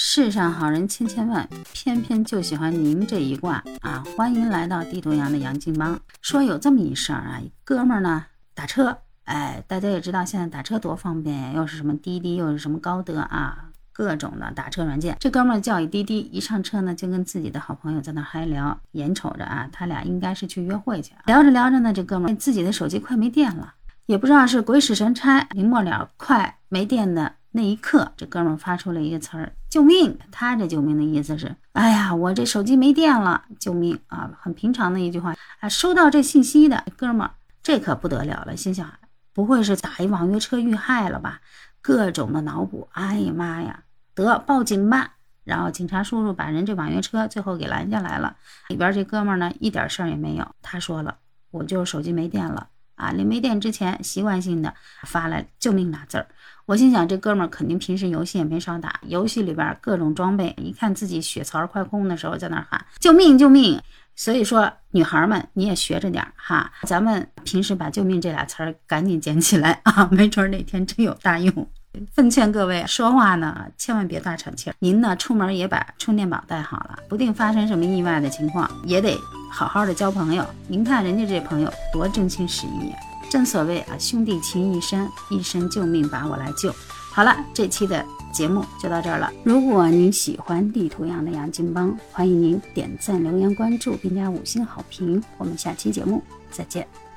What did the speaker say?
世上好人千千万，偏偏就喜欢您这一卦啊！欢迎来到地图羊的杨金帮。说有这么一事儿啊，哥们儿呢打车，哎，大家也知道现在打车多方便呀，又是什么滴滴，又是什么高德啊，各种的打车软件。这哥们儿叫一滴滴，一上车呢就跟自己的好朋友在那嗨聊，眼瞅着啊，他俩应该是去约会去。聊着聊着呢，这哥们儿自己的手机快没电了，也不知道是鬼使神差，临末了快没电的。那一刻，这哥们儿发出了一个词儿：“救命！”他这救命的意思是：“哎呀，我这手机没电了，救命啊！”很平常的一句话。啊，收到这信息的哥们儿，这可不得了了，心想：不会是打一网约车遇害了吧？各种的脑补。哎呀妈呀，得报警吧！然后警察叔叔把人这网约车最后给拦下来了。里边这哥们儿呢，一点事儿也没有。他说了：“我就是手机没电了。”啊，临没电之前，习惯性的发来“救命”俩字儿。我心想，这哥们儿肯定平时游戏也没少打，游戏里边各种装备，一看自己血槽快空的时候，在那喊“救命，救命”。所以说，女孩们你也学着点哈，咱们平时把“救命”这俩词儿赶紧捡起来啊，没准哪天真有大用。奉劝各位说话呢，千万别大喘气儿。您呢，出门也把充电宝带好了，不定发生什么意外的情况，也得好好的交朋友。您看人家这朋友多真情实意呀！正所谓啊，兄弟情义深，一生救命把我来救。好了，这期的节目就到这儿了。如果您喜欢地图样的杨金帮，欢迎您点赞、留言、关注，并加五星好评。我们下期节目再见。